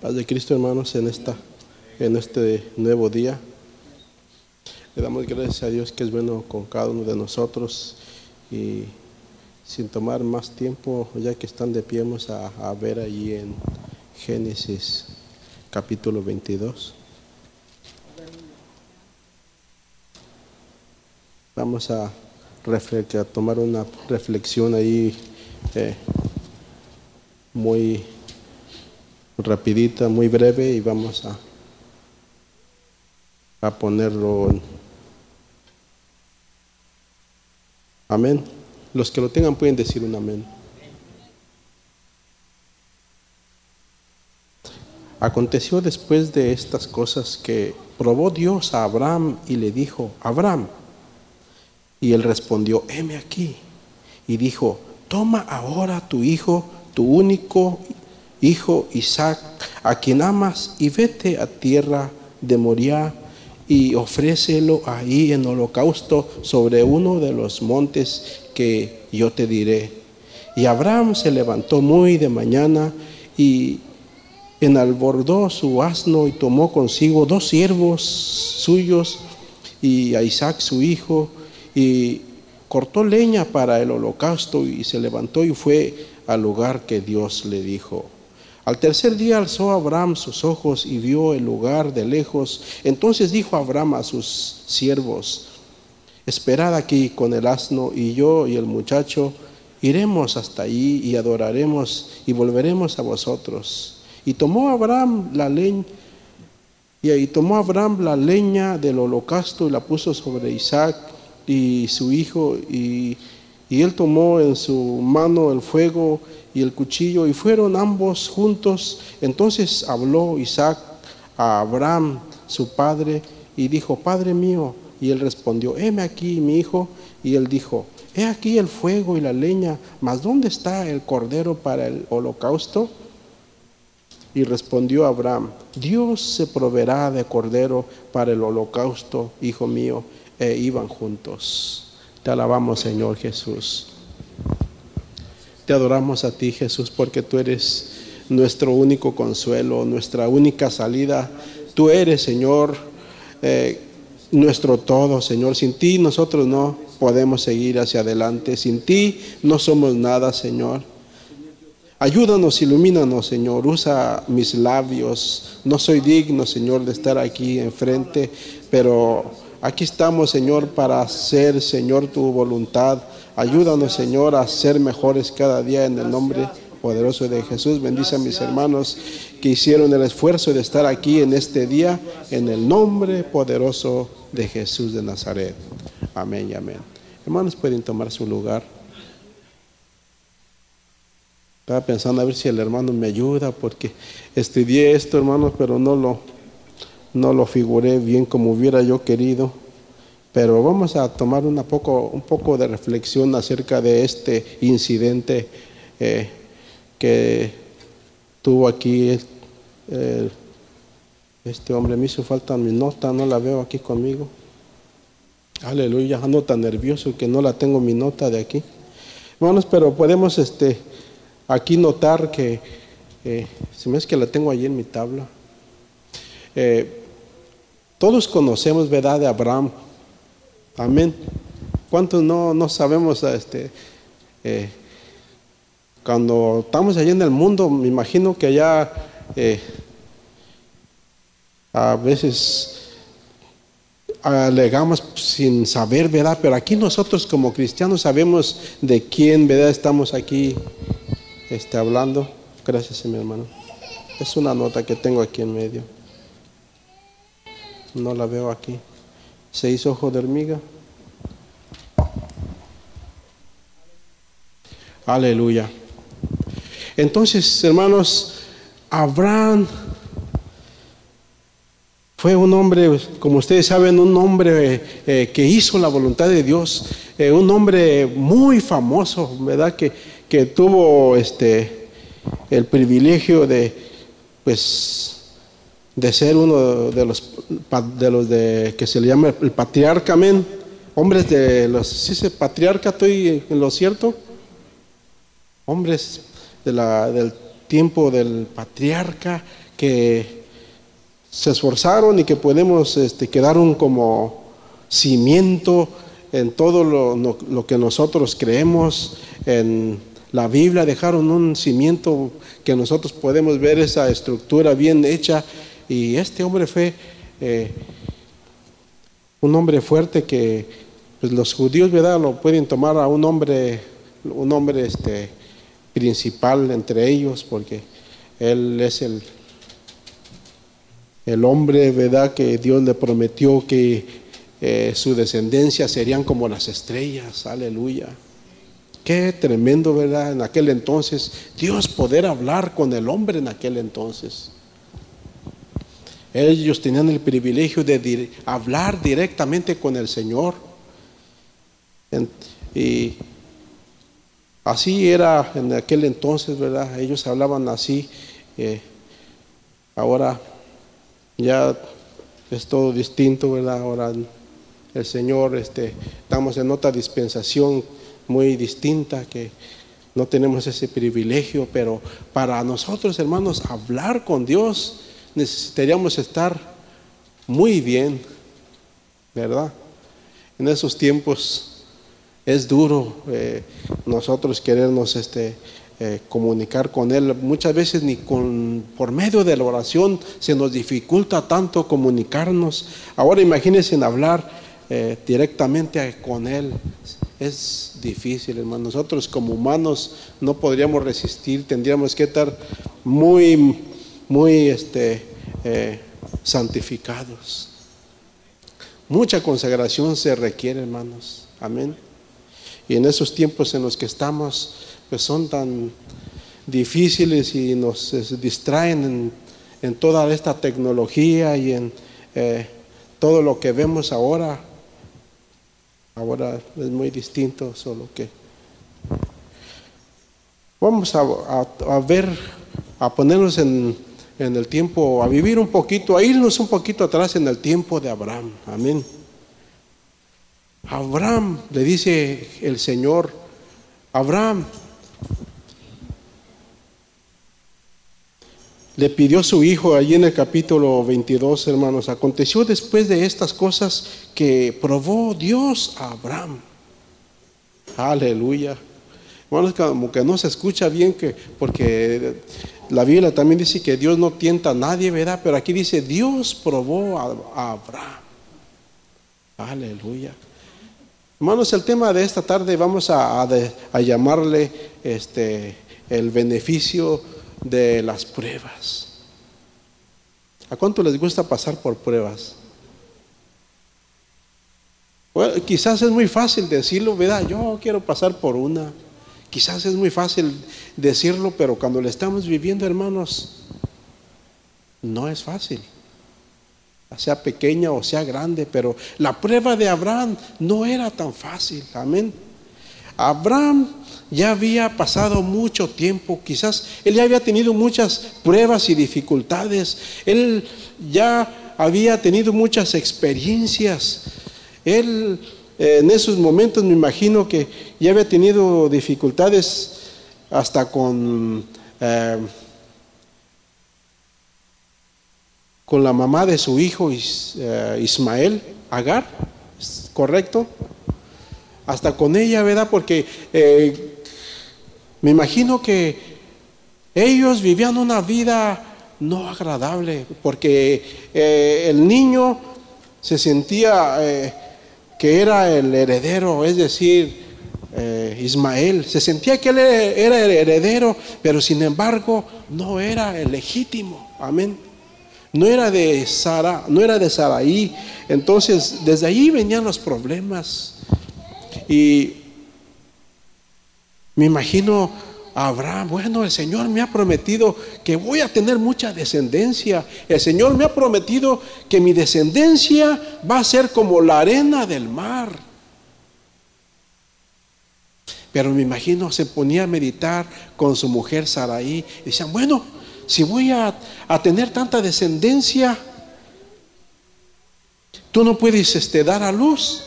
Paz de Cristo, hermanos, en, esta, en este nuevo día. Le damos gracias a Dios que es bueno con cada uno de nosotros y sin tomar más tiempo, ya que están de pie, vamos a, ver allí en Génesis capítulo 22. Vamos a, a tomar una reflexión ahí eh, muy rapidita, muy breve y vamos a, a ponerlo en... Amén. Los que lo tengan pueden decir un amén. Aconteció después de estas cosas que probó Dios a Abraham y le dijo, Abraham, y él respondió, heme aquí. Y dijo, toma ahora tu hijo, tu único hijo Isaac, a quien amas, y vete a tierra de Moriah y ofrécelo ahí en holocausto sobre uno de los montes que yo te diré. Y Abraham se levantó muy de mañana y enalbordó su asno y tomó consigo dos siervos suyos y a Isaac su hijo y cortó leña para el holocausto y se levantó y fue al lugar que Dios le dijo. Al tercer día alzó Abraham sus ojos y vio el lugar de lejos. Entonces dijo Abraham a sus siervos, esperad aquí con el asno y yo y el muchacho iremos hasta allí y adoraremos y volveremos a vosotros. Y tomó Abraham la leña y ahí tomó Abraham la leña del holocausto y la puso sobre Isaac y su hijo y, y él tomó en su mano el fuego y el cuchillo y fueron ambos juntos. Entonces habló Isaac a Abraham, su padre, y dijo, Padre mío, y él respondió, heme aquí mi hijo, y él dijo, he aquí el fuego y la leña, mas ¿dónde está el cordero para el holocausto? Y respondió Abraham, Dios se proveerá de cordero para el holocausto, hijo mío e iban juntos. Te alabamos, Señor Jesús. Te adoramos a ti, Jesús, porque tú eres nuestro único consuelo, nuestra única salida. Tú eres, Señor, eh, nuestro todo, Señor. Sin ti nosotros no podemos seguir hacia adelante. Sin ti no somos nada, Señor. Ayúdanos, ilumínanos, Señor. Usa mis labios. No soy digno, Señor, de estar aquí enfrente, pero Aquí estamos, Señor, para hacer, Señor, tu voluntad. Ayúdanos, Señor, a ser mejores cada día en el nombre poderoso de Jesús. Bendice a mis hermanos que hicieron el esfuerzo de estar aquí en este día, en el nombre poderoso de Jesús de Nazaret. Amén y amén. Hermanos, pueden tomar su lugar. Estaba pensando a ver si el hermano me ayuda, porque estudié esto, hermanos, pero no lo no lo figuré bien como hubiera yo querido, pero vamos a tomar una poco, un poco de reflexión acerca de este incidente eh, que tuvo aquí eh, este hombre. Me hizo falta mi nota, no la veo aquí conmigo. Aleluya, ando tan nervioso que no la tengo mi nota de aquí. Bueno, pero podemos este, aquí notar que, eh, si me es que la tengo allí en mi tabla, eh, todos conocemos, ¿verdad?, de Abraham. Amén. ¿Cuántos no, no sabemos este, eh, cuando estamos allá en el mundo, me imagino que allá eh, a veces alegamos sin saber, ¿verdad? Pero aquí nosotros como cristianos sabemos de quién, ¿verdad? Estamos aquí este, hablando. Gracias, mi hermano. Es una nota que tengo aquí en medio. No la veo aquí. Seis ojos de hormiga. Aleluya. Entonces, hermanos, Abraham fue un hombre, como ustedes saben, un hombre eh, que hizo la voluntad de Dios, eh, un hombre muy famoso, ¿verdad? Que, que tuvo este, el privilegio de, pues, de ser uno de los, de los de, que se le llama el patriarca, amén. Hombres de los, ¿sí se patriarca estoy en lo cierto? Hombres de la, del tiempo del patriarca que se esforzaron y que podemos este, quedar un como cimiento en todo lo, que nosotros creemos, en la Biblia dejaron un cimiento que nosotros podemos ver esa estructura bien hecha y este hombre fue eh, un hombre fuerte que pues, los judíos ¿verdad? lo pueden tomar a un hombre, un hombre este, principal entre ellos porque él es el el hombre, ¿verdad? Que Dios le prometió que eh, su descendencia serían como las estrellas, aleluya. Qué tremendo, ¿verdad? En aquel entonces, Dios poder hablar con el hombre en aquel entonces. Ellos tenían el privilegio de hablar directamente con el Señor. y así era en aquel entonces, ¿verdad? Ellos hablaban así. Eh, ahora ya es todo distinto, ¿verdad? Ahora el Señor, este, estamos en otra dispensación muy distinta que no tenemos ese privilegio, pero para nosotros, hermanos, hablar con Dios necesitaríamos estar muy bien, ¿verdad? En esos tiempos es duro eh, nosotros querernos este, eh, comunicar con Él. Muchas veces ni con, por medio de la oración se nos dificulta tanto comunicarnos. Ahora imagínense en hablar eh, directamente con Él. Es difícil, hermano. Nosotros como humanos no podríamos resistir, tendríamos que estar muy, muy este, eh, santificados. Mucha consagración se requiere, hermanos. Amén. Y en esos tiempos en los que estamos, pues son tan difíciles y nos distraen en, toda esta tecnología y en eh, todo lo que vemos ahora. Ahora es muy distinto, solo que vamos a, ver, a ponernos en, en el tiempo, a vivir un poquito, a irnos un poquito atrás en el tiempo de Abraham. Amén. Abraham, le dice el Señor, Abraham, le pidió su hijo allí en el capítulo 22, hermanos. Aconteció después de estas cosas que probó Dios a Abraham. Aleluya. Hermanos, como que no se escucha bien, que, porque la Biblia también dice que Dios no tienta a nadie, ¿verdad? Pero aquí dice, Dios probó a, Abraham. Aleluya. Hermanos, el tema de esta tarde vamos a, llamarle este, el beneficio de las pruebas. ¿A cuánto les gusta pasar por pruebas? Bueno, quizás es muy fácil decirlo, ¿verdad? Yo quiero pasar por una. Quizás es muy fácil decirlo, pero cuando lo estamos viviendo, hermanos, no es fácil. Sea pequeña o sea grande, pero la prueba de Abraham no era tan fácil. Amén. Abraham ya había pasado mucho tiempo, quizás él ya había tenido muchas pruebas y dificultades, él ya había tenido muchas experiencias, él eh, en esos momentos me imagino que ya había tenido dificultades hasta con, eh, con la mamá de su hijo eh, Ismael, Agar, ¿correcto? Hasta con ella, ¿verdad? Porque me imagino que ellos vivían una vida no agradable, porque el niño se sentía que era el heredero, es decir, eh, Ismael, se sentía que él era el heredero, pero sin embargo no era el legítimo, amén. No era de Sara, no era de Saraí. Entonces, desde ahí venían los problemas. Y me imagino Abraham, bueno, el Señor me ha prometido que voy a tener mucha descendencia. El Señor me ha prometido que mi descendencia va a ser como la arena del mar. Pero me imagino, se ponía a meditar con su mujer Saraí y decían, bueno, si voy a, a tener tanta descendencia, tú no puedes este, dar a luz.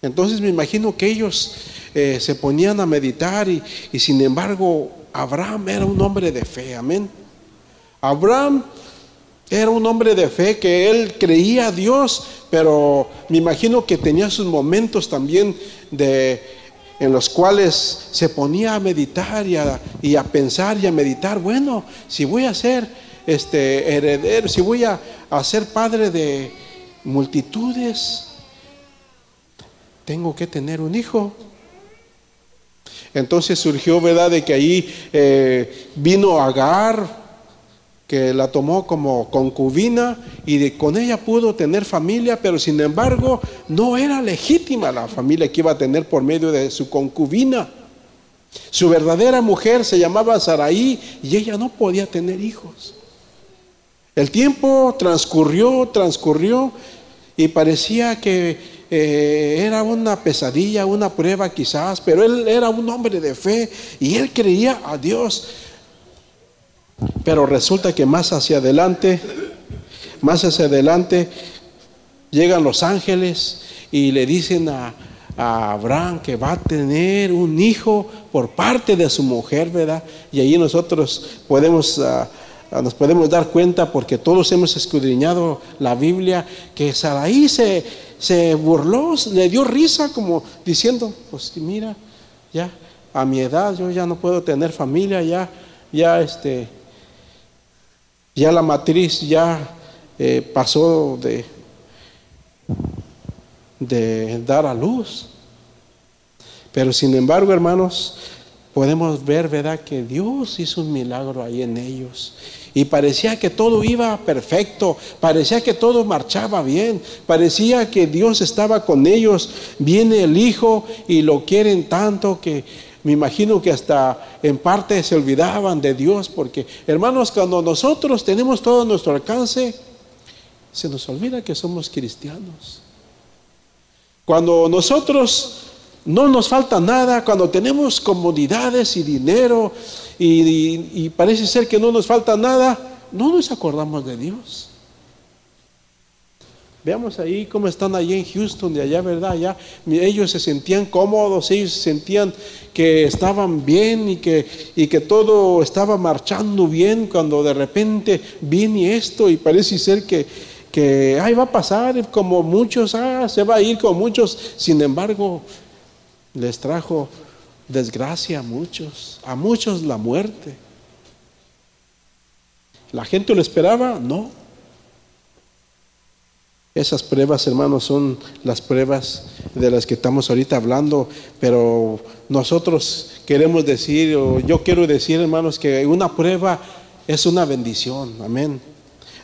Entonces me imagino que ellos eh, se ponían a meditar y, sin embargo Abraham era un hombre de fe, amén. Abraham era un hombre de fe que él creía a Dios, pero me imagino que tenía sus momentos también de en los cuales se ponía a meditar y a, pensar y a meditar, bueno, si voy a ser este heredero, si voy a, a ser padre de multitudes, tengo que tener un hijo. Entonces surgió, ¿verdad?, de que ahí eh, vino Agar, que la tomó como concubina y de, con ella pudo tener familia, pero sin embargo no era legítima la familia que iba a tener por medio de su concubina. Su verdadera mujer se llamaba Saraí y ella no podía tener hijos. El tiempo transcurrió, transcurrió y parecía que eh, era una pesadilla, una prueba quizás, pero él era un hombre de fe y él creía a Dios. Pero resulta que más hacia adelante, más hacia adelante, llegan los ángeles y le dicen a, Abraham que va a tener un hijo por parte de su mujer, ¿verdad? Y ahí nosotros podemos... Ah, nos podemos dar cuenta porque todos hemos escudriñado la Biblia que Saraí se, se burló, le dio risa como diciendo, pues mira, ya a mi edad yo ya no puedo tener familia, ya, ya este, ya la matriz ya eh, pasó de, de dar a luz. Pero sin embargo, hermanos, podemos ver, ¿verdad?, que Dios hizo un milagro ahí en ellos. Y parecía que todo iba perfecto, parecía que todo marchaba bien, parecía que Dios estaba con ellos. Viene el Hijo y lo quieren tanto que me imagino que hasta en parte se olvidaban de Dios, porque hermanos, cuando nosotros tenemos todo a nuestro alcance, se nos olvida que somos cristianos. Cuando nosotros no nos falta nada, cuando tenemos comodidades y dinero y, parece ser que no nos falta nada, no nos acordamos de Dios. Veamos ahí cómo están allí en Houston, de allá, ¿verdad? Allá ellos se sentían cómodos, ellos se sentían que estaban bien y que, y que todo estaba marchando bien cuando de repente viene esto y parece ser que, que ay, va a pasar como muchos, ah, se va a ir como muchos. Sin embargo, les trajo desgracia a muchos, a muchos la muerte. ¿La gente lo esperaba? No. Esas pruebas, hermanos, son las pruebas de las que estamos ahorita hablando, pero nosotros queremos decir, o yo quiero decir, hermanos, que una prueba es una bendición, amén.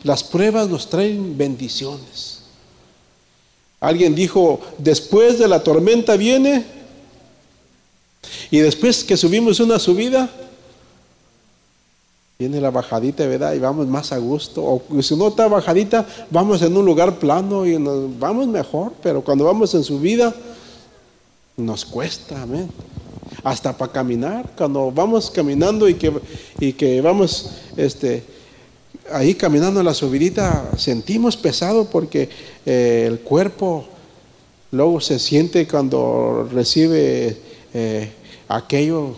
Las pruebas nos traen bendiciones. Alguien dijo, después de la tormenta viene y después que subimos una subida, viene la bajadita, ¿verdad? Y vamos más a gusto. O si no está bajadita, vamos en un lugar plano y vamos mejor. Pero cuando vamos en subida, nos cuesta, amén. Hasta para caminar, cuando vamos caminando y que, y que vamos este, ahí caminando en la subidita, sentimos pesado porque eh, el cuerpo luego se siente cuando recibe eh, aquello,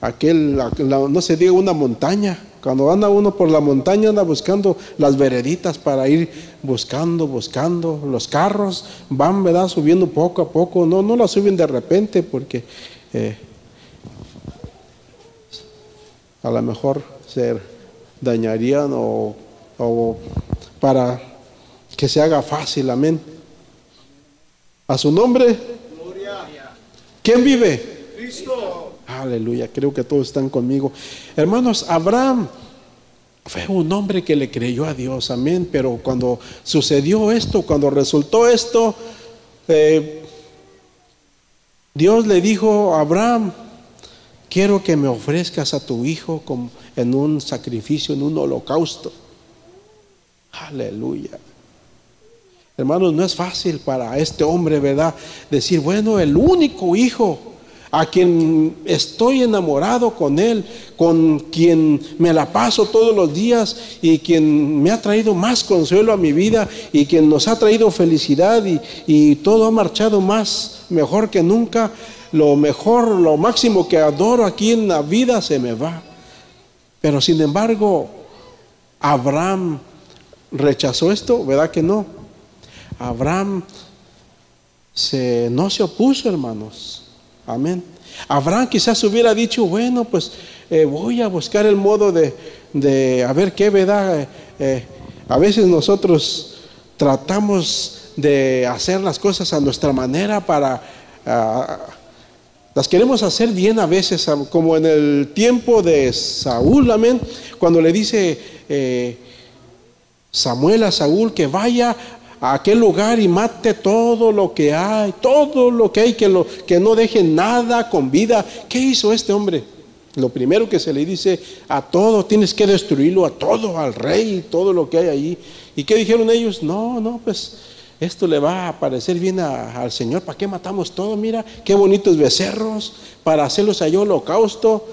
aquel, no se diga una montaña. Cuando anda uno por la montaña, anda buscando las vereditas para ir buscando, buscando. Los carros van, ¿verdad? Subiendo poco a poco. No, no la suben de repente porque eh, a lo mejor se dañarían o, o para que se haga fácil. Amén. A su nombre. ¿Quién vive? Aleluya, creo que todos están conmigo. Hermanos, Abraham fue un hombre que le creyó a Dios, amén. Pero cuando sucedió esto, cuando resultó esto, eh, Dios le dijo a Abraham, quiero que me ofrezcas a tu hijo como en un sacrificio, en un holocausto. Aleluya. Hermanos, no es fácil para este hombre, ¿verdad? Decir, bueno, el único hijo a quien estoy enamorado con Él, con quien me la paso todos los días y quien me ha traído más consuelo a mi vida y quien nos ha traído felicidad y, todo ha marchado más, mejor que nunca. Lo mejor, lo máximo que adoro aquí en la vida se me va. Pero sin embargo, Abraham rechazó esto, ¿verdad que no? Abraham se, no se opuso, hermanos. Amén. Abraham quizás hubiera dicho, bueno, pues eh, voy a buscar el modo de, de a ver qué, ¿verdad? Eh, eh, a veces nosotros tratamos de hacer las cosas a nuestra manera para... Ah, las queremos hacer bien a veces, como en el tiempo de Saúl, amén, cuando le dice Samuel a Saúl que vaya a aquel lugar y mate todo lo que hay, todo lo que hay, que, lo, que no deje nada con vida. ¿Qué hizo este hombre? Lo primero que se le dice a todo, tienes que destruirlo, a todo, al rey, todo lo que hay ahí. ¿Y qué dijeron ellos? No, no, pues esto le va a parecer bien al Señor. ¿Para qué matamos todo? Mira, qué bonitos becerros para hacerlos allá holocausto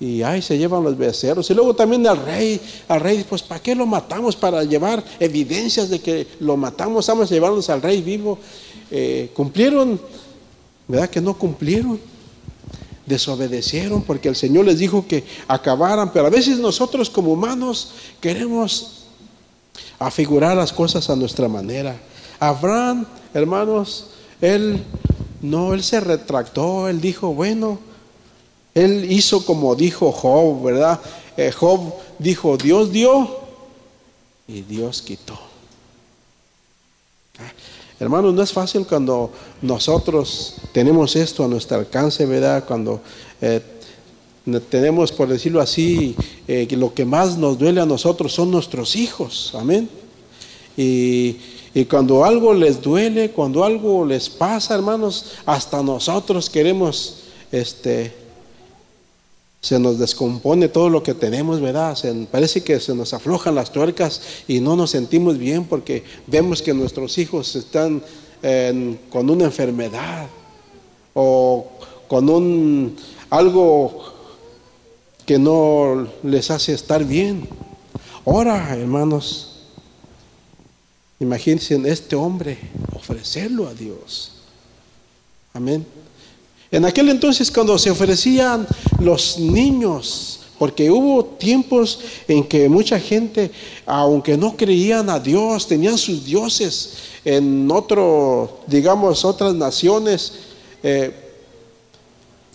y ay, se llevan los becerros. Y luego también al rey, al rey, pues ¿para qué lo matamos? Para llevar evidencias de que lo matamos, vamos a llevarlos al rey vivo. Eh, cumplieron, ¿verdad que no cumplieron? Desobedecieron porque el Señor les dijo que acabaran, pero a veces nosotros como humanos queremos afigurar las cosas a nuestra manera. Abraham, hermanos, él no, él se retractó, él dijo, bueno, él hizo como dijo Job, ¿verdad? Eh, Job dijo, Dios dio y Dios quitó. Ah, hermanos, no es fácil cuando nosotros tenemos esto a nuestro alcance, ¿verdad? Cuando eh, tenemos, por decirlo así, eh, lo que más nos duele a nosotros son nuestros hijos, amén. Y cuando algo les duele, cuando algo les pasa, hermanos, hasta nosotros queremos, este, se nos descompone todo lo que tenemos, ¿verdad? parece que se nos aflojan las tuercas y no nos sentimos bien porque vemos que nuestros hijos están con una enfermedad o con un algo que no les hace estar bien. Ahora, hermanos, imagínense este hombre ofrecerlo a Dios. Amén. En aquel entonces cuando se ofrecían los niños, porque hubo tiempos en que mucha gente, aunque no creían a Dios, tenían sus dioses en otro, digamos, otras naciones. Eh,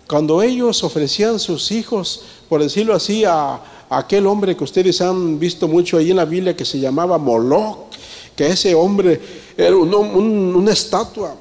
cuando ellos ofrecían sus hijos, por decirlo así, a, aquel hombre que ustedes han visto mucho ahí en la Biblia que se llamaba Moloch, que ese hombre era una estatua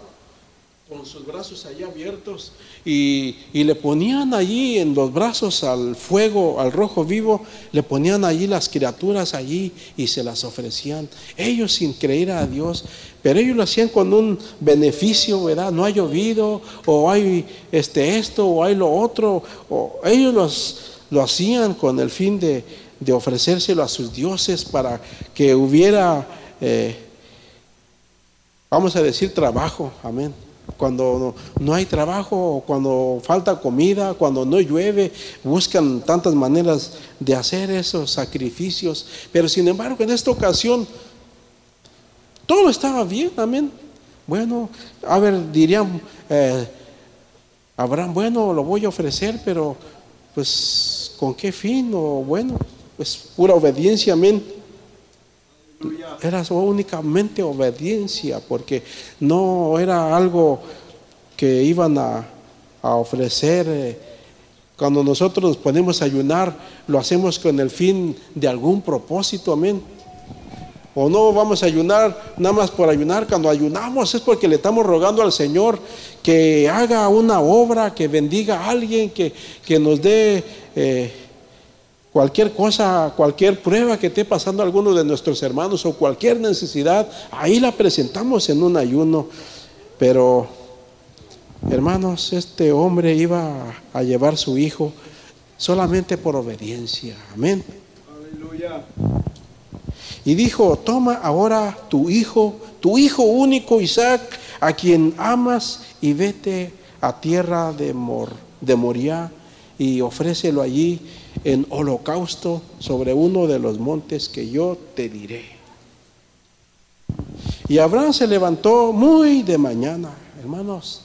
con sus brazos allá abiertos y, le ponían allí en los brazos al fuego, al rojo vivo, le ponían allí las criaturas allí y se las ofrecían. Ellos sin creer a Dios, pero ellos lo hacían con un beneficio, ¿verdad? No ha llovido, o hay este, esto, o hay lo otro, o ellos los, lo hacían con el fin de, ofrecérselo a sus dioses para que hubiera, eh, vamos a decir, trabajo, amén cuando no hay trabajo, cuando falta comida, cuando no llueve, buscan tantas maneras de hacer esos sacrificios. Pero sin embargo, en esta ocasión, todo estaba bien, amén. Bueno, a ver, dirían, eh, Abraham, bueno, lo voy a ofrecer, pero pues, ¿con qué fin? O bueno, pues pura obediencia, amén. Era únicamente obediencia, porque no era algo que iban a, ofrecer. Eh, cuando nosotros nos ponemos a ayunar, lo hacemos con el fin de algún propósito, amén. O no vamos a ayunar nada más por ayunar. Cuando ayunamos es porque le estamos rogando al Señor que haga una obra, que bendiga a alguien, que, nos dé eh, Cualquier cosa, cualquier prueba que esté pasando a alguno de nuestros hermanos o cualquier necesidad, ahí la presentamos en un ayuno. Pero, hermanos, este hombre iba a llevar su hijo solamente por obediencia. Amén. Aleluya. Y dijo, toma ahora tu hijo, tu hijo único Isaac, a quien amas, y vete a tierra de, Mor, de Moriah y ofrécelo allí en holocausto sobre uno de los montes que yo te diré. Y Abraham se levantó muy de mañana, hermanos.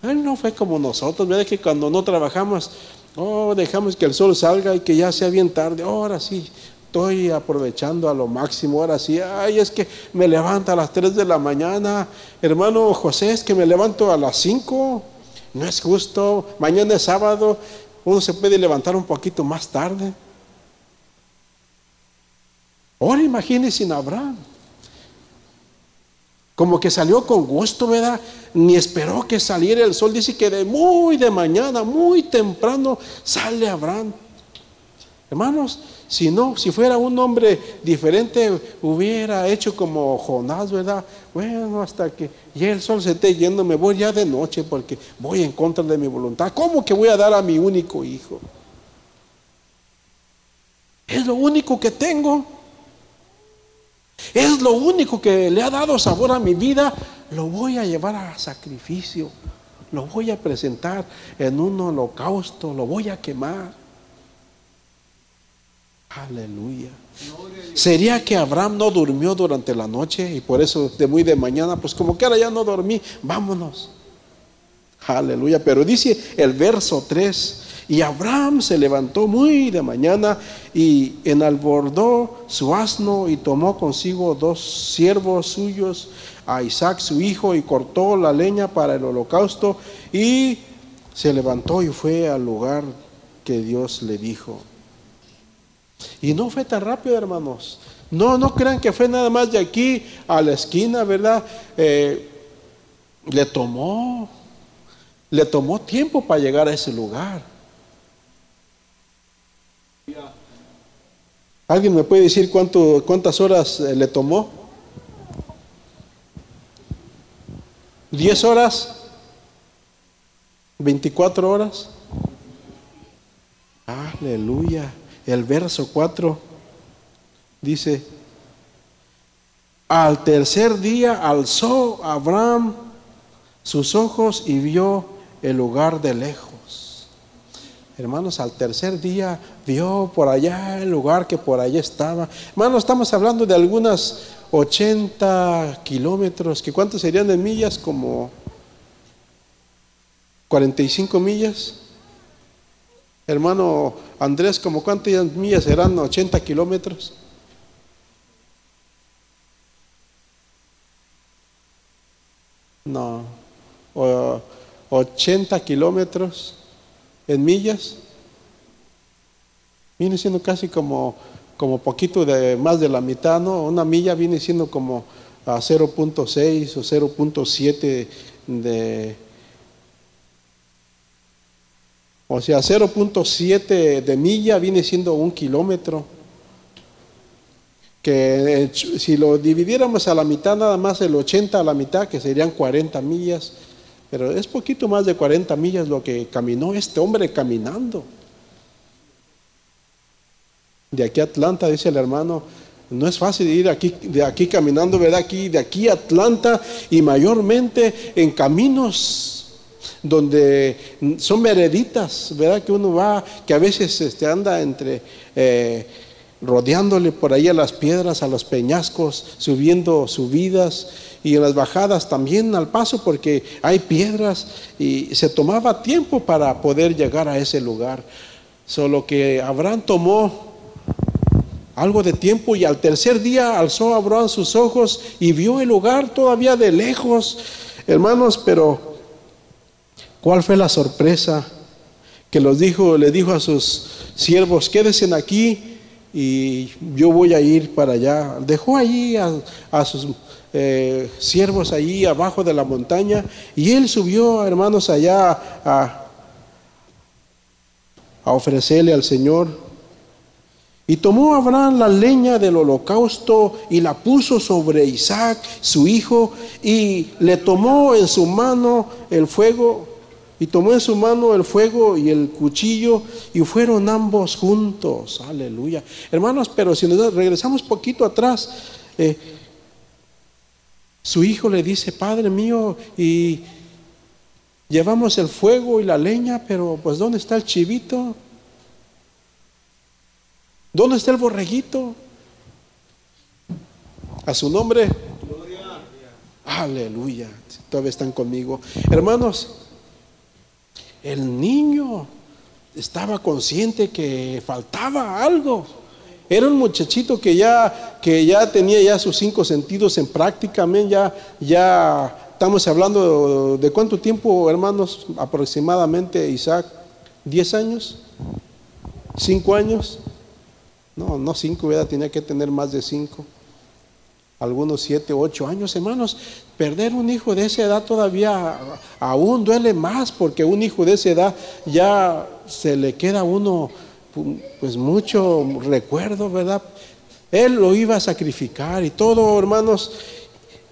Él no fue como nosotros, ¿verdad? Que cuando no trabajamos, oh, dejamos que el sol salga y que ya sea bien tarde, ahora sí, estoy aprovechando a lo máximo. Ahora sí, ay, es que me levanto a las 3 de la mañana. Hermano José, es que me levanto a las 5. No es justo. Mañana es sábado. Uno se puede levantar un poquito más tarde. Ahora imagínense sin Abraham. Como que salió con gusto, ¿verdad? Ni esperó que saliera el sol. Dice que de muy de mañana, muy temprano, sale Abraham. Hermanos, si no, si fuera un hombre diferente, hubiera hecho como Jonás, ¿verdad? Bueno, hasta que ya el sol se esté yendo, me voy ya de noche porque voy en contra de mi voluntad. ¿Cómo que voy a dar a mi único hijo? Es lo único que tengo. Es lo único que le ha dado sabor a mi vida. Lo voy a llevar a sacrificio. Lo voy a presentar en un holocausto. Lo voy a quemar. Aleluya. Sería que Abraham no durmió durante la noche y por eso de muy de mañana, pues como que ahora ya no dormí, vámonos. Aleluya. Pero dice el verso 3, y Abraham se levantó muy de mañana y enalbordó su asno y tomó consigo dos siervos suyos, a Isaac su hijo, y cortó la leña para el holocausto y se levantó y fue al lugar que Dios le dijo. Y no fue tan rápido, hermanos. No, no crean que fue nada más de aquí a la esquina, ¿verdad? Eh, le tomó, le tomó tiempo para llegar a ese lugar. ¿Alguien me puede decir cuánto, cuántas horas eh, le tomó? ¿10 horas? ¿24 horas? Aleluya. El verso 4 dice, al tercer día alzó Abraham sus ojos y vio el lugar de lejos. Hermanos, al tercer día vio por allá el lugar que por allá estaba. Hermanos, estamos hablando de algunas 80 kilómetros, que cuántos serían en millas, como 45 millas. Hermano Andrés, como cuántas millas serán 80 kilómetros. No, 80 kilómetros en millas. Viene siendo casi como, como poquito de más de la mitad, ¿no? Una milla viene siendo como a 0.6 o 0.7 de... O sea, 0.7 de milla viene siendo un kilómetro. Que si lo dividiéramos a la mitad, nada más el 80 a la mitad, que serían 40 millas pero es poquito más de 40 millas lo que caminó este hombre caminando. De aquí a Atlanta, dice el hermano, no es fácil ir aquí, de aquí caminando, ¿verdad? Aquí, de aquí a Atlanta y mayormente en caminos donde son vereditas, ¿verdad? Que uno va, que a veces este, anda entre, eh, rodeándole por ahí a las piedras, a los peñascos, subiendo subidas y en las bajadas también al paso porque hay piedras y se tomaba tiempo para poder llegar a ese lugar. Solo que Abraham tomó algo de tiempo y al tercer día alzó Abraham sus ojos y vio el lugar todavía de lejos, hermanos, pero ¿cuál fue la sorpresa? Que los dijo, le dijo a sus siervos, quédense aquí y yo voy a ir para allá. Dejó allí a, sus eh, siervos allí abajo de la montaña y él subió, hermanos, allá a ofrecerle al Señor. Y tomó Abraham la leña del holocausto y la puso sobre Isaac, su hijo, y le tomó en su mano el fuego, y tomó en su mano el fuego y el cuchillo, y fueron ambos juntos. Aleluya. Hermanos, pero si nos regresamos poquito atrás, eh, su hijo le dice, Padre mío, y llevamos el fuego y la leña, pero pues ¿dónde está el chivito? ¿Dónde está el borreguito? A su nombre. Aleluya. Todavía están conmigo. Hermanos, el niño estaba consciente que faltaba algo. Era un muchachito que ya, que ya tenía ya sus cinco sentidos en práctica, ya, ya estamos hablando de cuánto tiempo, hermanos, aproximadamente, Isaac, ¿diez años? ¿Cinco años? No, no cinco, ¿verdad? Tenía que tener más de cinco. Algunos siete, ocho años, hermanos. Perder un hijo de esa edad todavía aún duele más porque un hijo de esa edad ya se le queda a uno pues mucho recuerdo, ¿verdad? Él lo iba a sacrificar y todo, hermanos,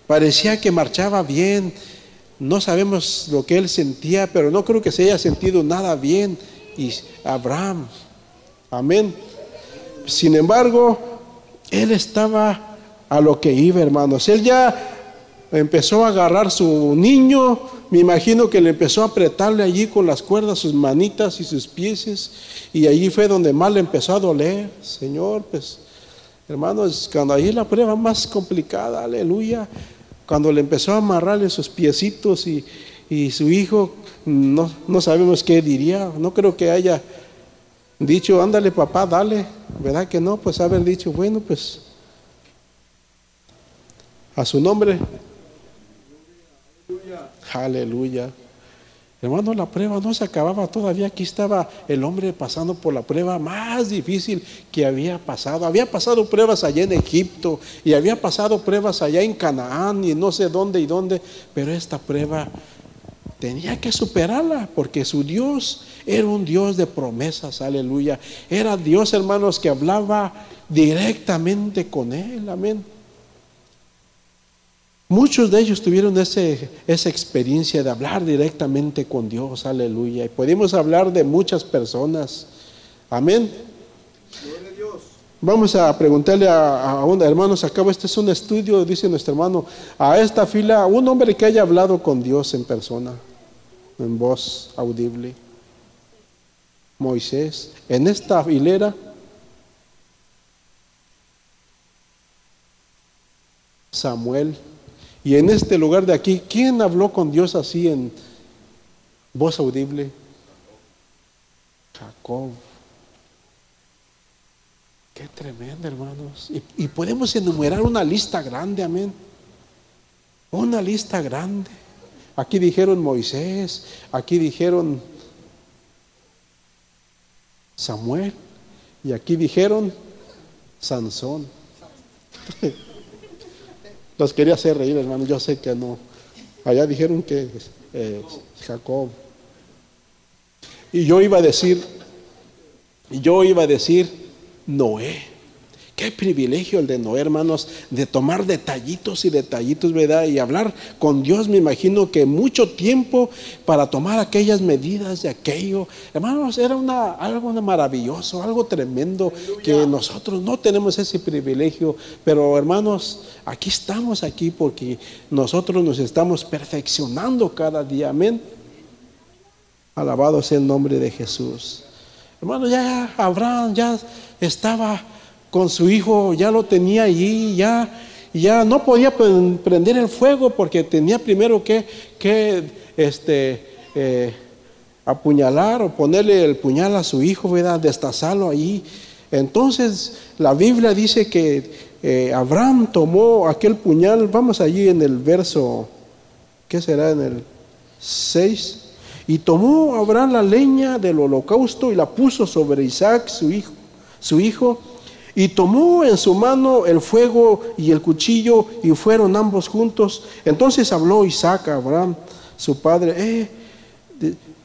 parecía que marchaba bien. No sabemos lo que él sentía, pero no creo que se haya sentido nada bien. Y Abraham, amén. Sin embargo, él estaba a lo que iba, hermanos. Él ya empezó a agarrar su niño, me imagino que le empezó a apretarle allí con las cuerdas sus manitas y sus pies, y allí fue donde más le empezó a doler. Señor, pues, hermanos, cuando ahí la prueba más complicada, aleluya, cuando le empezó a amarrarle sus piecitos y, y su hijo, no, no sabemos qué diría, no creo que haya dicho, ándale papá, dale, ¿verdad que no? Pues haber dicho, bueno, pues a su nombre Aleluya. Hermano, la prueba no se acababa todavía. Aquí estaba el hombre pasando por la prueba más difícil que había pasado. Había pasado pruebas allá en Egipto y había pasado pruebas allá en Canaán y no sé dónde y dónde. Pero esta prueba tenía que superarla porque su Dios era un Dios de promesas. Aleluya. Era Dios, hermanos, que hablaba directamente con él. Amén. Muchos de ellos tuvieron ese, esa experiencia de hablar directamente con Dios, aleluya. Y podemos hablar de muchas personas. Amén. Vamos a preguntarle a, a un hermano, se acaba, este es un estudio, dice nuestro hermano, a esta fila, un hombre que haya hablado con Dios en persona, en voz audible. Moisés, en esta hilera, Samuel, y en este lugar de aquí, ¿quién habló con Dios así en voz audible? Jacob. Qué tremendo, hermanos. Y, podemos enumerar una lista grande, amén. Una lista grande. Aquí dijeron Moisés, aquí dijeron Samuel y aquí dijeron Sansón. Los quería hacer reír, hermano. Yo sé que no. Allá dijeron que eh, Jacob. Y yo iba a decir, yo iba a decir Noé. Qué privilegio el de Noé, hermanos, de tomar detallitos y detallitos, ¿verdad? Y hablar con Dios, me imagino que mucho tiempo para tomar aquellas medidas de aquello. Hermanos, era una, algo maravilloso, algo tremendo, que nosotros no tenemos ese privilegio. Pero, hermanos, aquí estamos aquí porque nosotros nos estamos perfeccionando cada día. Amén. Alabado sea el nombre de Jesús. Hermanos, ya Abraham ya estaba con su hijo, ya lo tenía allí, ya, ya no podía prender el fuego porque tenía primero que, que este, eh, apuñalar o ponerle el puñal a su hijo, ¿verdad? Destazarlo allí. Entonces la Biblia dice que eh, Abraham tomó aquel puñal, vamos allí en el verso, ¿qué será? En el 6. Y tomó Abraham la leña del holocausto y la puso sobre Isaac, su hijo, su hijo y tomó en su mano el fuego y el cuchillo y fueron ambos juntos. Entonces habló Isaac a Abraham, su padre, eh,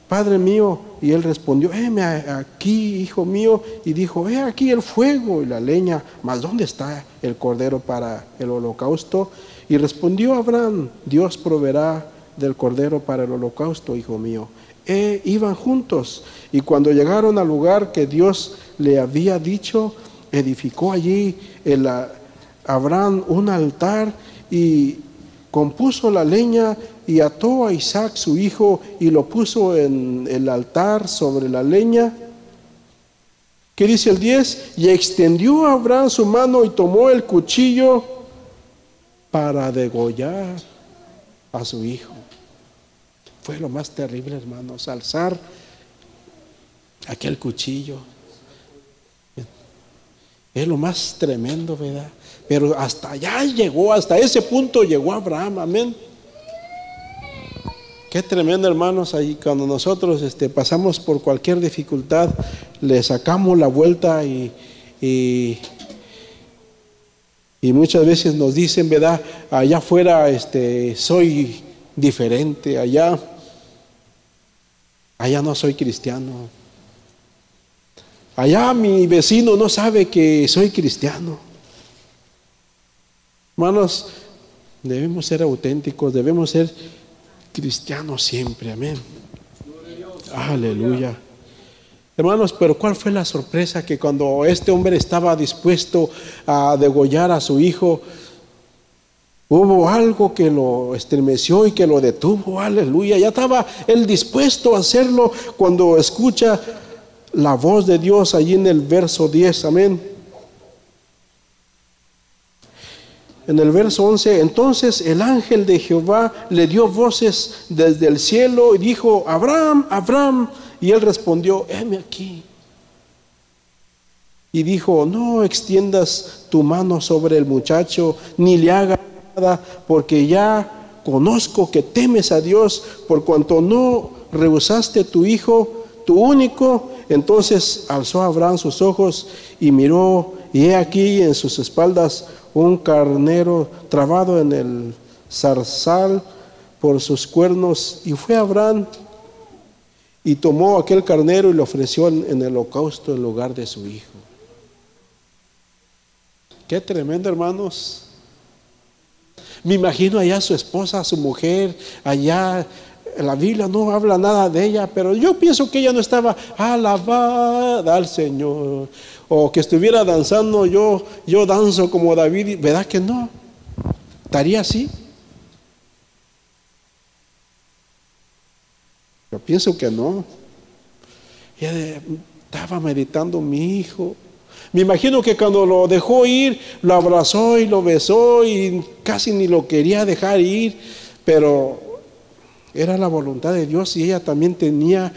padre mío. Y él respondió, eh, aquí, hijo mío. Y dijo, eh, aquí el fuego y la leña, mas ¿dónde está el cordero para el holocausto? Y respondió Abraham, Dios proveerá del cordero para el holocausto, hijo mío. Eh, iban juntos y cuando llegaron al lugar que Dios le había dicho, edificó allí el, Abraham un altar y compuso la leña y ató a Isaac su hijo y lo puso en el altar sobre la leña. ¿Qué dice el 10? Y extendió a Abraham su mano y tomó el cuchillo para degollar a su hijo. Fue lo más terrible, hermanos, alzar aquel cuchillo Es lo más tremendo, ¿verdad? Pero hasta allá llegó, hasta ese punto llegó Abraham, amén. Qué tremendo, hermanos, ahí cuando nosotros este, pasamos por cualquier dificultad, le sacamos la vuelta y, y, muchas veces nos dicen, ¿verdad? Allá afuera este, soy diferente, allá, allá no soy cristiano. Allá mi vecino no sabe que soy cristiano. Hermanos, debemos ser auténticos, debemos ser cristianos siempre, amén. Aleluya. Hermanos, pero ¿cuál fue la sorpresa que cuando este hombre estaba dispuesto a degollar a su hijo, hubo algo que lo estremeció y que lo detuvo? Aleluya. Ya estaba él dispuesto a hacerlo cuando escucha la voz de Dios allí en el verso 10, amén. en el verso 11, entonces el ángel de Jehová le dio voces desde el cielo y dijo, Abraham, Abraham, y él respondió, heme aquí. Y dijo, no extiendas tu mano sobre el muchacho, ni le hagas nada, porque ya conozco que temes a Dios, por cuanto no rehusaste tu hijo, tu único. Entonces alzó Abraham sus ojos y miró, y he aquí en sus espaldas un carnero trabado en el zarzal por sus cuernos, y fue Abraham y tomó aquel carnero y lo ofreció en, el holocausto en lugar de su hijo. Qué tremendo, hermanos. Me imagino allá su esposa, su mujer, allá la Biblia no habla nada de ella, pero yo pienso que ella no estaba alabada al Señor o que estuviera danzando, yo, yo danzo como David, ¿verdad que no? ¿Estaría así? Yo pienso que no. Estaba meditando mi hijo. Me imagino que cuando lo dejó ir, lo abrazó y lo besó y casi ni lo quería dejar ir, pero era la voluntad de Dios y ella también tenía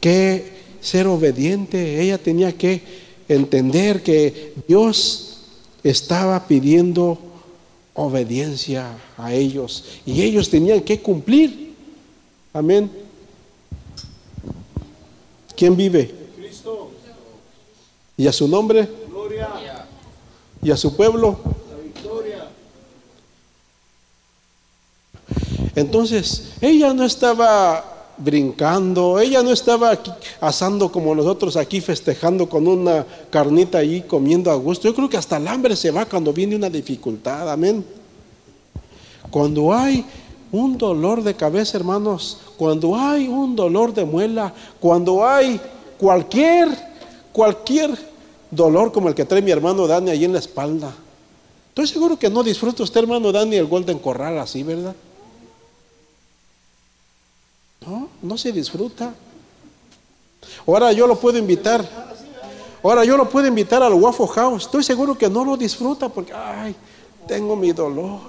que ser obediente, ella tenía que entender que Dios estaba pidiendo obediencia a ellos y ellos tenían que cumplir. Amén. ¿Quién vive? Cristo. ¿Y a su nombre? Gloria. ¿Y a su pueblo? La victoria. Entonces, ella no estaba brincando, ella no estaba asando como nosotros aquí festejando con una carnita ahí comiendo a gusto. Yo creo que hasta el hambre se va cuando viene una dificultad, amén. Cuando hay un dolor de cabeza, hermanos, cuando hay un dolor de muela, cuando hay cualquier, cualquier dolor como el que trae mi hermano Dani ahí en la espalda. Estoy seguro que no disfruta usted, hermano Dani, el Golden Corral así, ¿verdad? No, no se disfruta. Ahora yo lo puedo invitar. Ahora yo lo puedo invitar al Waffle House. Estoy seguro que no lo disfruta porque, ay, tengo mi dolor.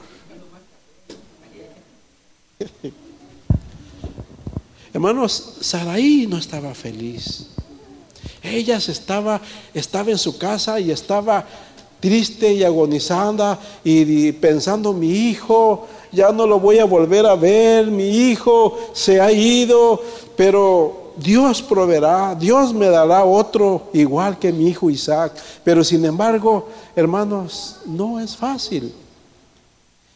Hermanos, Saraí no estaba feliz. Ella estaba, estaba en su casa y estaba triste y agonizada y pensando, mi hijo, ya no lo voy a volver a ver, mi hijo se ha ido, pero Dios proveerá, Dios me dará otro igual que mi hijo Isaac. Pero sin embargo, hermanos, no es fácil.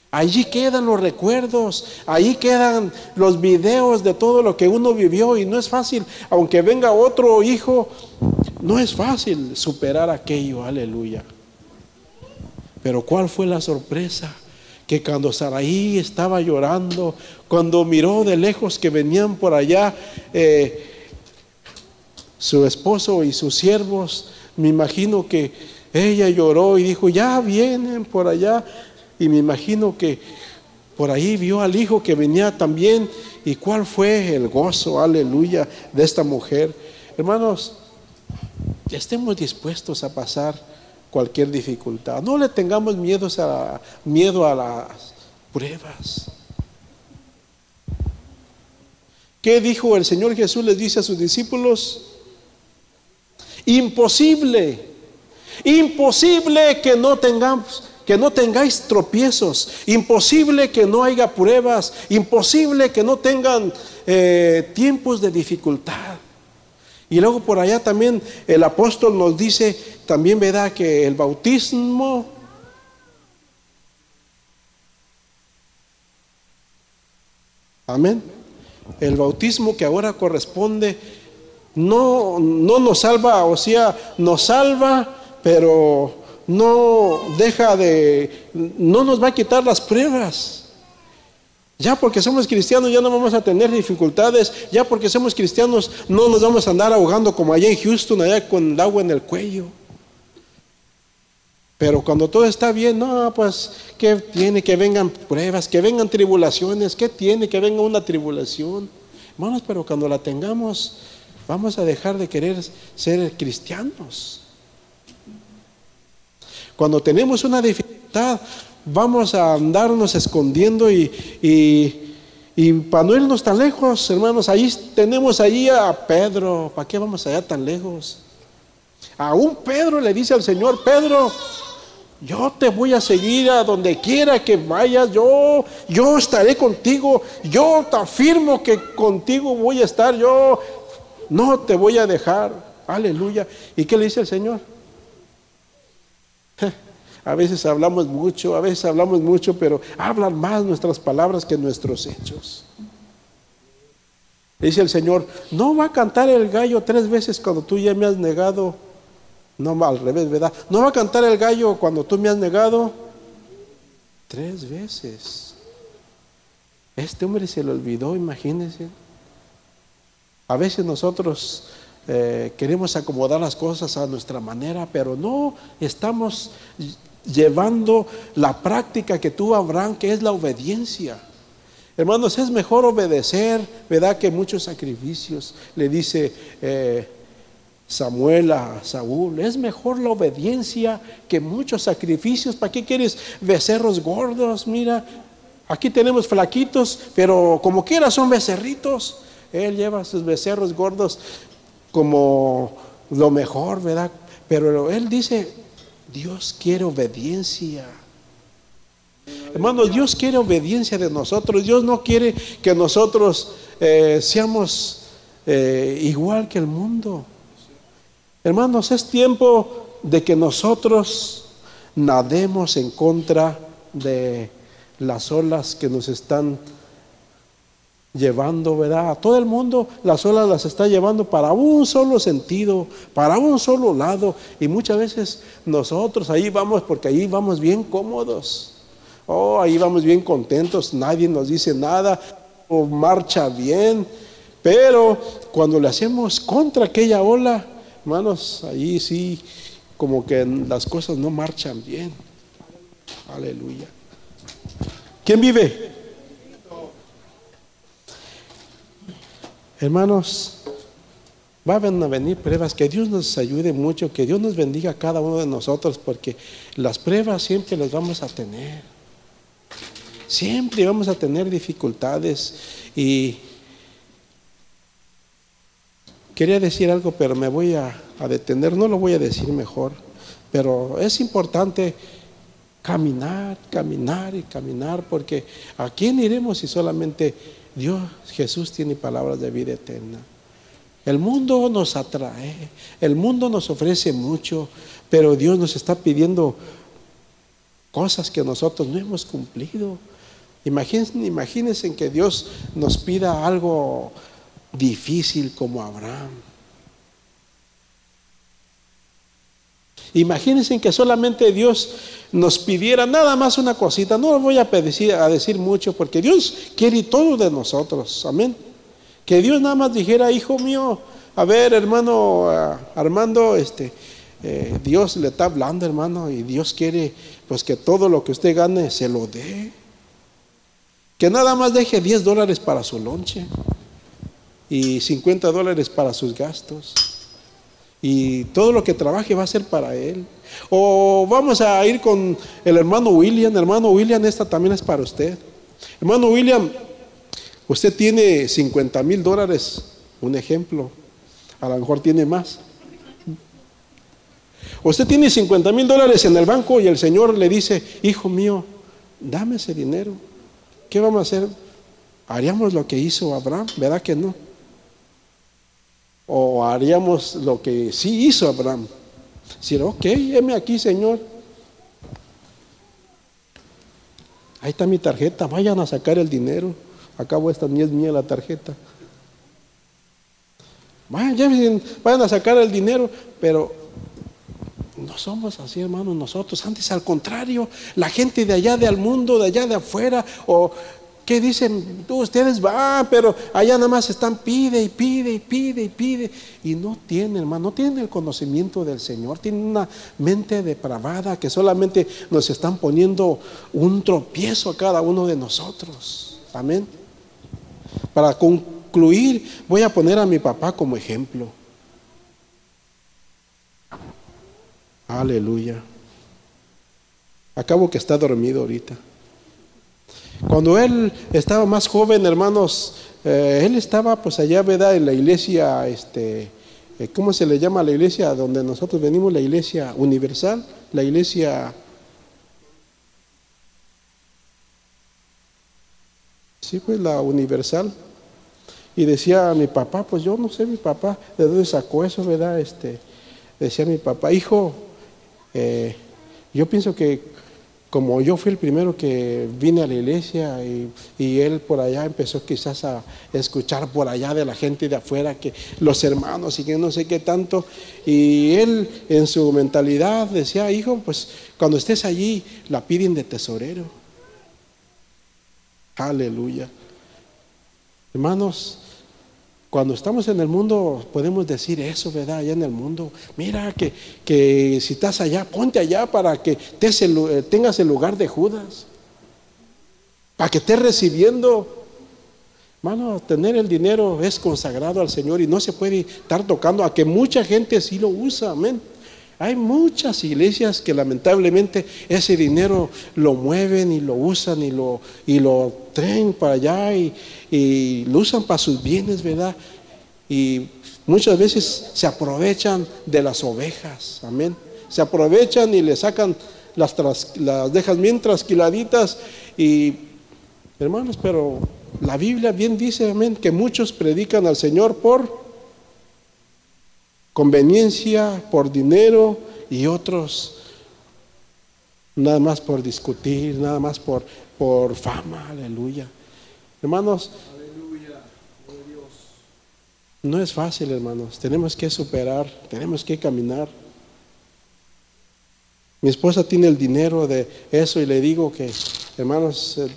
Allí quedan los recuerdos, allí quedan los videos de todo lo que uno vivió y no es fácil, aunque venga otro hijo, no es fácil superar aquello, aleluya. Pero ¿cuál fue la sorpresa? Que cuando Saraí estaba llorando, cuando miró de lejos que venían por allá eh, su esposo y sus siervos, me imagino que ella lloró y dijo, ya vienen por allá. Y me imagino que por ahí vio al hijo que venía también. ¿Y cuál fue el gozo, aleluya, de esta mujer? Hermanos, estemos dispuestos a pasar cualquier dificultad. No le tengamos miedo a, miedo a las pruebas. ¿Qué dijo el Señor Jesús? Les dice a sus discípulos, imposible. Imposible que no tengamos que no tengáis tropiezos, imposible que no haya pruebas, imposible que no tengan eh, tiempos de dificultad. Y luego por allá también el apóstol nos dice, también verá que el bautismo Amén. El bautismo que ahora corresponde no, no nos salva, o sea, nos salva, pero no deja de, no nos va a quitar las pruebas. Ya porque somos cristianos ya no vamos a tener dificultades, ya porque somos cristianos no nos vamos a andar ahogando como allá en Houston, allá con el agua en el cuello. Pero cuando todo está bien, no, pues, ¿qué tiene que vengan pruebas, que vengan tribulaciones? ¿Qué tiene que venga una tribulación? Hermanos, pero cuando la tengamos, vamos a dejar de querer ser cristianos. Cuando tenemos una dificultad, vamos a andarnos escondiendo y, y, para no irnos tan lejos, hermanos, ahí tenemos ahí a Pedro. ¿Para qué vamos allá tan lejos? Aún Pedro le dice al Señor, Pedro, yo te voy a seguir a donde quiera que vayas, yo, yo estaré contigo, yo te afirmo que contigo voy a estar, yo no te voy a dejar. Aleluya. ¿Y qué le dice el Señor? A veces hablamos mucho, a veces hablamos mucho, pero hablan más nuestras palabras que nuestros hechos. Dice el Señor, no va a cantar el gallo tres veces cuando tú ya me has negado. No, al revés, ¿verdad? No va a cantar el gallo cuando tú me has negado tres veces. Este hombre se lo olvidó, imagínense. A veces nosotros eh, queremos acomodar las cosas a nuestra manera, pero no estamos llevando la práctica que tuvo Abraham, que es la obediencia. Hermanos, es mejor obedecer, ¿verdad? Que muchos sacrificios. Le dice eh, Samuel a Saúl, es mejor la obediencia que muchos sacrificios. ¿Para qué quieres becerros gordos? Mira, aquí tenemos flaquitos, pero como quiera son becerritos. Él lleva sus becerros gordos como lo mejor, ¿verdad? Pero él dice, Dios quiere obediencia. Hermanos, Dios quiere obediencia de nosotros. Dios no quiere que nosotros eh, seamos eh, igual que el mundo. Hermanos, es tiempo de que nosotros nademos en contra de las olas que nos están llevando, ¿verdad? A todo el mundo las olas las está llevando para un solo sentido, para un solo lado. Y muchas veces nosotros ahí vamos porque ahí vamos bien cómodos. Oh, ahí vamos bien contentos, nadie nos dice nada, o marcha bien. Pero cuando le hacemos contra aquella ola, hermanos, ahí sí, como que las cosas no marchan bien. Aleluya. ¿Quién vive? Hermanos, van a venir pruebas, que Dios nos ayude mucho, que Dios nos bendiga a cada uno de nosotros, porque las pruebas siempre las vamos a tener. Siempre vamos a tener dificultades y quería decir algo, pero me voy a, a detener, no lo voy a decir mejor, pero es importante caminar, caminar y caminar, porque ¿a quién iremos si solamente Dios, Jesús tiene palabras de vida eterna. El mundo nos atrae, el mundo nos ofrece mucho, pero Dios nos está pidiendo cosas que nosotros no hemos cumplido. Imagínense, imagínense que Dios nos pida algo difícil como Abraham. Imagínense que solamente Dios nos pidiera nada más una cosita. No voy a, a decir mucho porque Dios quiere todo de nosotros. Amén. Que Dios nada más dijera, hijo mío, a ver, hermano Armando, este, eh, Dios le está hablando, hermano, y Dios quiere pues que todo lo que usted gane se lo dé. Que nada más deje 10 dólares para su lonche y 50 dólares para sus gastos. Y todo lo que trabaje va a ser para él. O vamos a ir con el hermano William. Hermano William, esta también es para usted. Hermano William, usted tiene 50 mil dólares, un ejemplo. A lo mejor tiene más. Usted tiene 50 mil dólares en el banco y el Señor le dice, hijo mío, dame ese dinero. ¿Qué vamos a hacer? ¿Haríamos lo que hizo Abraham? ¿Verdad que no? ¿O haríamos lo que sí hizo Abraham? Si, ok, heme aquí, Señor. Ahí está mi tarjeta, vayan a sacar el dinero. Acabo esta ni es mía la tarjeta. Vayan, vayan a sacar el dinero, pero no somos así, hermanos, nosotros. Antes, al contrario, la gente de allá del mundo, de allá de afuera, o que dicen, ustedes van, pero allá nada más están pide y pide y pide y pide. Y no tienen, hermano, no tienen el conocimiento del Señor, tienen una mente depravada que solamente nos están poniendo un tropiezo a cada uno de nosotros. Amén. Para concluir, voy a poner a mi papá como ejemplo. Aleluya. Acabo que está dormido ahorita. Cuando él estaba más joven, hermanos, eh, él estaba pues allá, ¿verdad? En la iglesia, este, eh, ¿cómo se le llama la iglesia donde nosotros venimos? La iglesia universal, la iglesia... Sí, pues la universal. Y decía mi papá, pues yo no sé mi papá de dónde sacó eso, ¿verdad? Este, decía mi papá, hijo, eh, yo pienso que como yo fui el primero que vine a la iglesia y, él por allá empezó quizás a escuchar por allá de la gente de afuera que los hermanos y que no sé qué tanto, y él en su mentalidad decía, hijo, pues cuando estés allí la piden de tesorero. Aleluya. Hermanos, cuando estamos en el mundo podemos decir eso, ¿verdad? Allá en el mundo. Mira que, que si estás allá, ponte allá para que eh, tengas el lugar de Judas. Para que estés recibiendo. Hermano, tener el dinero es consagrado al Señor y no se puede estar tocando a que mucha gente sí lo usa. Amén. Hay muchas iglesias que lamentablemente ese dinero lo mueven y lo usan y lo, y lo traen para allá y, y lo usan para sus bienes, ¿verdad? Y muchas veces se aprovechan de las ovejas, amén. Se aprovechan y le sacan las, las dejan bien trasquiladitas y hermanos, pero la Biblia bien dice, amén, que muchos predican al Señor por conveniencia, por dinero y otros nada más por discutir, nada más por, por fama, aleluya. Hermanos, no es fácil, hermanos. Tenemos que superar, tenemos que caminar. Mi esposa tiene el dinero de eso y le digo que, hermanos, eh,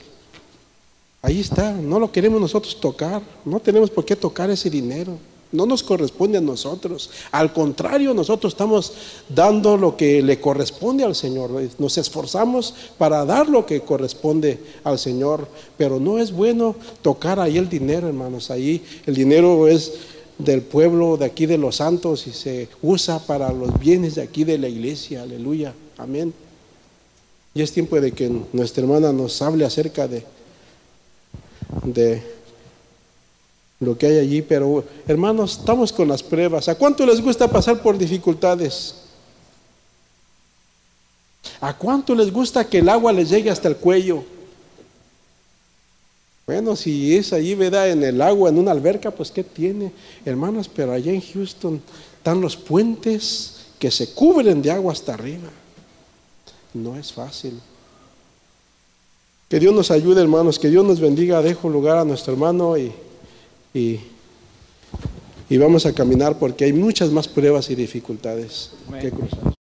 ahí está, no lo queremos nosotros tocar, no tenemos por qué tocar ese dinero. No nos corresponde a nosotros. Al contrario, nosotros estamos dando lo que le corresponde al Señor. Nos esforzamos para dar lo que corresponde al Señor. Pero no es bueno tocar ahí el dinero, hermanos. Ahí el dinero es del pueblo de aquí de los santos y se usa para los bienes de aquí de la iglesia. Aleluya. Amén. Y es tiempo de que nuestra hermana nos hable acerca de, de lo que hay allí, pero hermanos, estamos con las pruebas. ¿A cuánto les gusta pasar por dificultades? ¿A cuánto les gusta que el agua les llegue hasta el cuello? Bueno, si es allí, ¿verdad? En el agua, en una alberca, pues ¿qué tiene? Hermanos, pero allá en Houston están los puentes que se cubren de agua hasta arriba. No es fácil. Que Dios nos ayude, hermanos, que Dios nos bendiga. Dejo lugar a nuestro hermano y y, y vamos a caminar porque hay muchas más pruebas y dificultades que cruzar.